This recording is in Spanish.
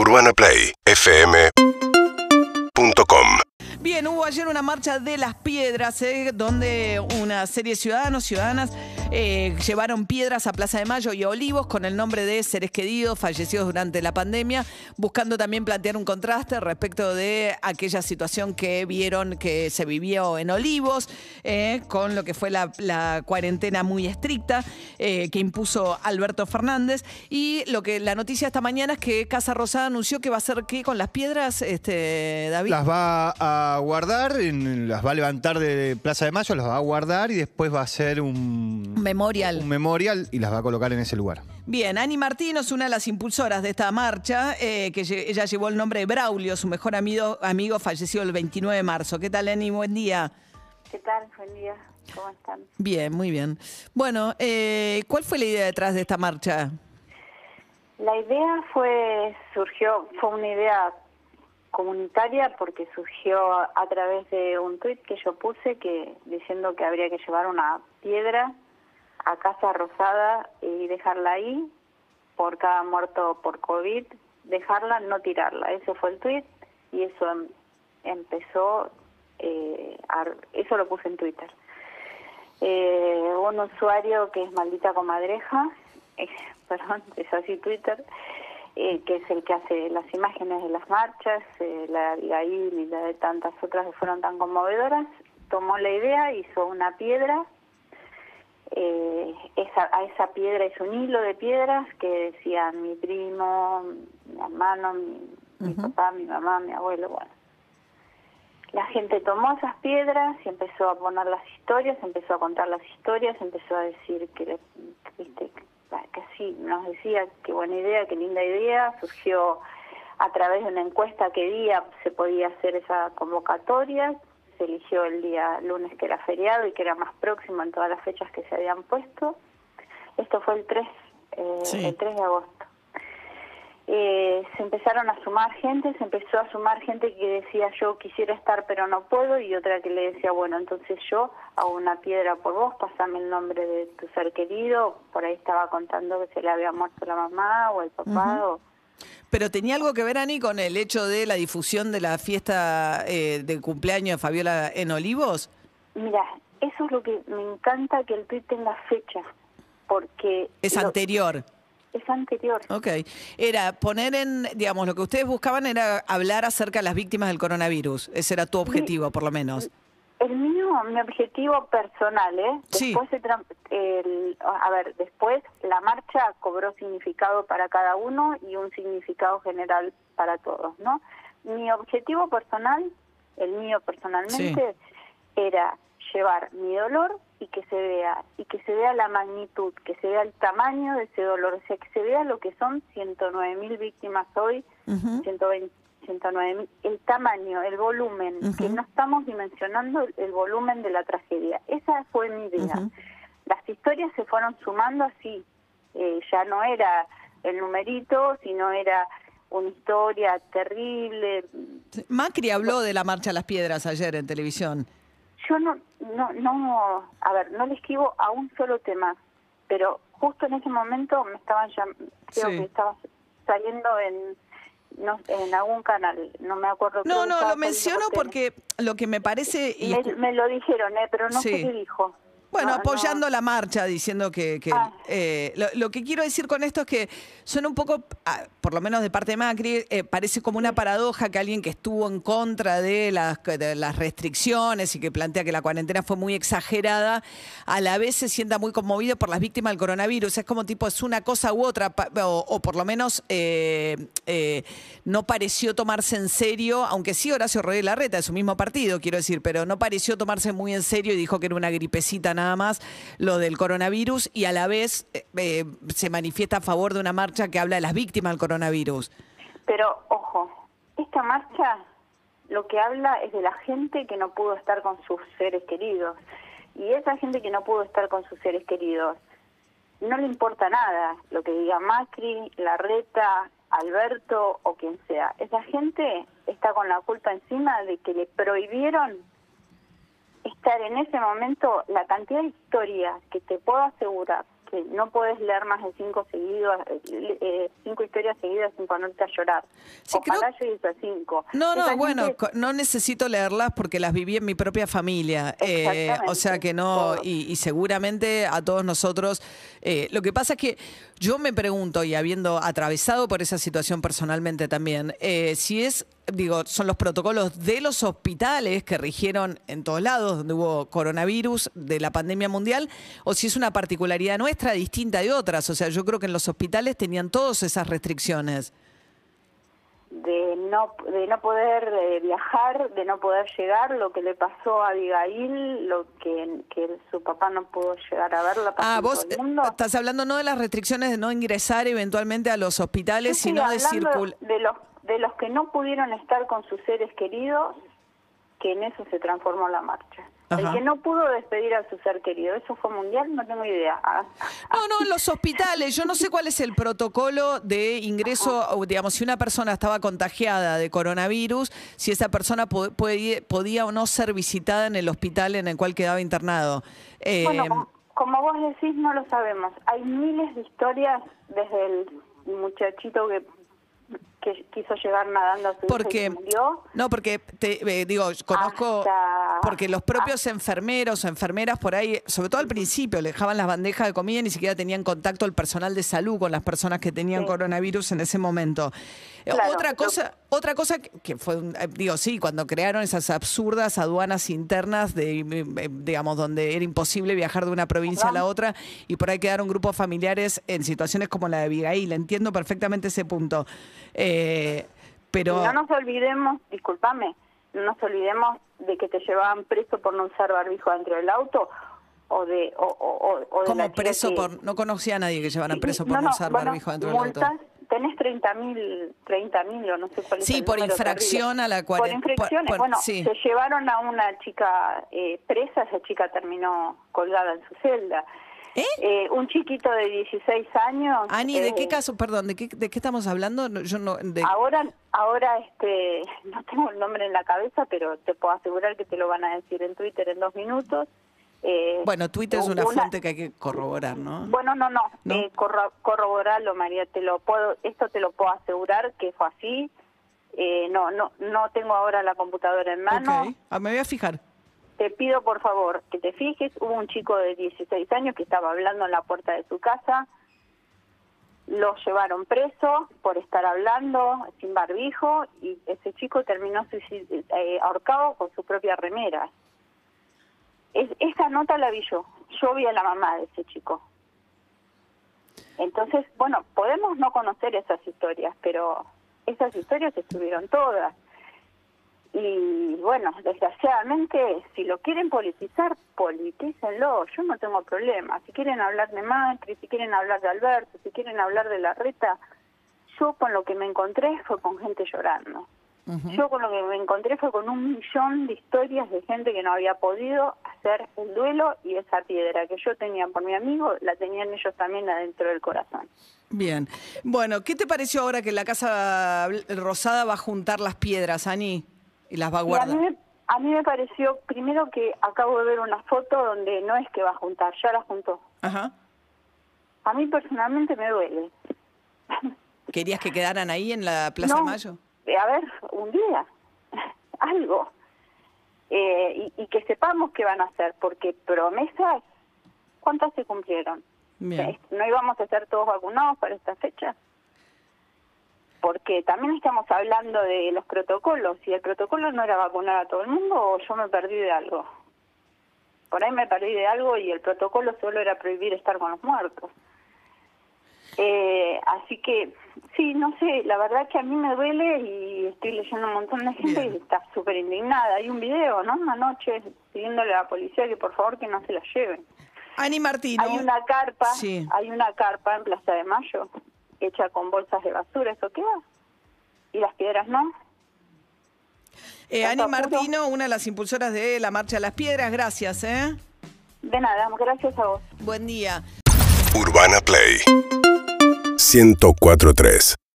UrbanaPlayFM.com Bien, hubo ayer una marcha de las piedras, eh, donde una serie de ciudadanos, ciudadanas, eh, llevaron piedras a Plaza de Mayo y a Olivos con el nombre de seres queridos fallecidos durante la pandemia, buscando también plantear un contraste respecto de aquella situación que vieron que se vivió en Olivos, eh, con lo que fue la, cuarentena muy estricta eh, que impuso Alberto Fernández. Y lo que la noticia esta mañana es que Casa Rosada anunció que va a hacer qué con las piedras, este, David. Las va a guardar, las va a levantar de Plaza de Mayo, las va a guardar y después va a hacer un, Memorial. un memorial y las va a colocar en ese lugar. Bien, Ani Martín es una de las impulsoras de esta marcha, eh, que lle- ella llevó el nombre de Braulio, su mejor amigo, amigo falleció el 29 de marzo. ¿Qué tal, Ani? Buen día. ¿Qué tal? Buen día. ¿Cómo están? Bien, muy bien. Bueno, eh, ¿cuál fue la idea detrás de esta marcha? La idea fue, surgió, fue una idea comunitaria porque surgió a, a través de un tuit que yo puse que diciendo que habría que llevar una piedra a Casa Rosada y dejarla ahí por cada muerto por COVID, dejarla, no tirarla. Ese fue el tuit y eso em- empezó, eh, eso lo puse en Twitter. Eh, un usuario que es maldita comadreja, eh, perdón, es así Twitter, eh, que es el que hace las imágenes de las marchas, eh, la de Abigail y la de tantas otras que fueron tan conmovedoras, tomó la idea, hizo una piedra, eh, esa, a esa piedra es un hilo de piedras que decían mi primo, mi hermano, mi, mi papá, mi mamá, mi abuelo, bueno. La gente tomó esas piedras y empezó a poner las historias, empezó a contar las historias, empezó a decir que, le- viste, que así nos decía qué buena idea, qué linda idea. Surgió a través de una encuesta qué día se podía hacer esa convocatoria. Se eligió el día lunes que era feriado y que era más próximo en todas las fechas que se habían puesto. Esto fue el 3, eh, Sí. el 3 de agosto eh, se empezaron a sumar gente, se empezó a sumar gente que decía yo quisiera estar pero no puedo y otra que le decía bueno entonces yo hago una piedra por vos, pasame el nombre de tu ser querido, por ahí estaba contando que se le había muerto la mamá o el papá o Pero tenía algo que ver, Ani, con el hecho de la difusión de la fiesta eh, de cumpleaños de Fabiola en Olivos. mira, eso es lo que me encanta que el tweet tenga fecha porque Es lo- anterior. es anterior. Ok. Era poner en, digamos, lo que ustedes buscaban era hablar acerca de las víctimas del coronavirus. Ese era tu objetivo, por lo menos. El mío, mi objetivo personal, ¿eh? Sí. Después, se tra- el- a ver, después la marcha cobró significado para cada uno y un significado general para todos, ¿no? Mi objetivo personal, el mío personalmente, era llevar mi dolor y que se vea y que se vea la magnitud, que se vea el tamaño de ese dolor, o sea, que se vea lo que son 109 mil víctimas hoy, 120 109 mil, el tamaño, el volumen, que no estamos dimensionando el, volumen de la tragedia. Esa fue mi idea. Las historias se fueron sumando así, eh, ya no era el numerito, sino era una historia terrible. Macri habló de la marcha a las piedras ayer en televisión. Yo no, no, no, a ver, no le escribo a un solo tema, pero justo en ese momento me estaban llam- creo Sí. que estaba saliendo en no, en algún canal, no me acuerdo. No, no, lo menciono porque lo que me parece... y Me, me lo dijeron, eh, pero no Sí. sé qué dijo. Bueno, No, apoyando no. la marcha, diciendo que... que, Ah. eh, lo, lo que quiero decir con esto es que suena un poco, ah, por lo menos de parte de Macri, eh, parece como una paradoja que alguien que estuvo en contra de las, de las restricciones y que plantea que la cuarentena fue muy exagerada, a la vez se sienta muy conmovido por las víctimas del coronavirus. Es como tipo, es una cosa u otra, o, o por lo menos eh, no pareció tomarse en serio, aunque sí Horacio Rodríguez Larreta, de su mismo partido, quiero decir, pero no pareció tomarse muy en serio y dijo que era una gripecita nada más lo del coronavirus y a la vez eh, eh, se manifiesta a favor de una marcha que habla de las víctimas del coronavirus. Pero, ojo, esta marcha lo que habla es de la gente que no pudo estar con sus seres queridos. Y esa gente que no pudo estar con sus seres queridos, no le importa nada lo que diga Macri, Larreta, Alberto o quien sea. Esa gente está con la culpa encima de que le prohibieron estar en ese momento la cantidad de historias que te puedo asegurar que no puedes leer más de cinco seguidos, eh, eh, cinco historias seguidas sin ponerte a llorar. Sí, Ojalá creo- llegues a cinco. No, no, Esa bueno, gente- no necesito leerlas porque las viví en mi propia familia. Eh, o sea que no, y seguramente a todos nosotros. eh, lo que pasa es que yo me pregunto, y habiendo atravesado por esa situación personalmente también, eh, si es, digo, son los protocolos de los hospitales que rigieron en todos lados donde hubo coronavirus de la pandemia mundial, o si es una particularidad nuestra distinta de otras. O sea, yo creo que en los hospitales tenían todas esas restricciones. de no de no poder eh, viajar, de no poder llegar, lo que le pasó a Abigail, lo que, que su papá no pudo llegar a verla Ah, vos todo el eh, mundo. estás hablando no de las restricciones de no ingresar eventualmente a los hospitales, sino de circular. de los de los que no pudieron estar con sus seres queridos, que en eso se transformó la marcha. Ajá. El que no pudo despedir a su ser querido, ¿eso fue mundial? No tengo idea. Ah, No, no, en los hospitales. Yo no sé cuál es el protocolo de ingreso, digamos, si una persona estaba contagiada de coronavirus, si esa persona po- puede- podía o no ser visitada en el hospital en el cual quedaba internado. Eh, Bueno, como, como vos decís, no lo sabemos. Hay miles de historias desde el muchachito que, que quiso llegar nadando a su y porque se murió. no porque te eh, digo conozco Hasta- porque los propios enfermeros o enfermeras por ahí sobre todo al principio le dejaban las bandejas de comida y ni siquiera tenían contacto el personal de salud con las personas que tenían Sí. coronavirus en ese momento Eh, Claro, otra cosa otra cosa que, que fue eh, digo sí cuando crearon esas absurdas aduanas internas de digamos donde era imposible viajar de una provincia a la otra y por ahí quedaron grupos familiares en situaciones como la de Abigail entiendo perfectamente ese punto Eh, pero Y no nos olvidemos, discúlpame, no nos olvidemos de que te llevaban preso por no usar barbijo dentro del auto o de o, o, o- de chica preso que- por no conocía a nadie que llevaran preso por No, no, no, usar bueno, barbijo dentro del auto multas, tenés 30 mil 30 mil o no sé cuál es Sí, el por infracción terrible. a la por cuaren- infracciones por- por- bueno sí. se llevaron a una chica eh, presa esa chica terminó colgada en su celda ¿Eh? Eh, un chiquito de 16 años Ani, ¿de eh, qué caso, perdón, de qué, de qué estamos hablando? No, yo no, de- Ahora, ahora este, no tengo el nombre en la cabeza, pero te puedo asegurar que te lo van a decir en Twitter en dos minutos. Eh, bueno, Twitter es una, una- fuente que hay que corroborar, ¿no? Bueno, no, no, ¿No? Eh, corro- corroborarlo, María, te lo puedo, esto te lo puedo asegurar que fue así. Eh, no, no, no tengo ahora la computadora en mano. Ok. Ah, me voy a fijar. Te pido por favor que te fijes, hubo un chico de 16 años que estaba hablando en la puerta de su casa, lo llevaron preso por estar hablando sin barbijo y ese chico terminó eh, ahorcado con su propia remera. Es, esa nota la vi yo, yo vi a la mamá de ese chico. Entonces, bueno, podemos no conocer esas historias, pero esas historias estuvieron todas. Y bueno, desgraciadamente, si lo quieren politizar, politícenlo. Yo no tengo problema. Si quieren hablar de Macri, si quieren hablar de Alberto, si quieren hablar de la reta, yo con lo que me encontré fue con gente llorando. Yo con lo que me encontré fue con un millón de historias de gente que no había podido hacer el duelo y esa piedra que yo tenía por mi amigo, la tenían ellos también adentro del corazón. Bien. Bueno, ¿qué te pareció ahora que la Casa Rosada va a juntar las piedras, Ani? Y las va a Y a guardar. mí, a mí me pareció, primero que acabo de ver una foto donde no es que va a juntar, ya la juntó. Ajá. A mí personalmente me duele. ¿Querías que quedaran ahí en la Plaza No, Mayo? eh, A ver, un día, algo. Eh, y, y que sepamos qué van a hacer, porque promesas, ¿cuántas se cumplieron? Bien. Eh, ¿No íbamos a estar todos vacunados para esta fecha? Porque también estamos hablando de los protocolos. Si el protocolo no era vacunar a todo el mundo, o yo me perdí de algo. Por ahí me perdí de algo y el protocolo solo era prohibir estar con los muertos. Eh, así que, sí, no sé, la verdad que a mí me duele y estoy leyendo un montón de gente Bien. que está súper indignada. Hay un video, ¿no? Anoche pidiéndole a la policía que por favor que no se la lleven. Ani Martino. Hay una carpa, Sí. hay una carpa en Plaza de Mayo hecha con bolsas de basura, ¿eso qué va? ¿Y las piedras no? Eh, Ani. Martino, una de las impulsoras de la Marcha de las Piedras. Gracias, ¿eh? De nada, gracias a vos. Buen día. Urbana Play 1043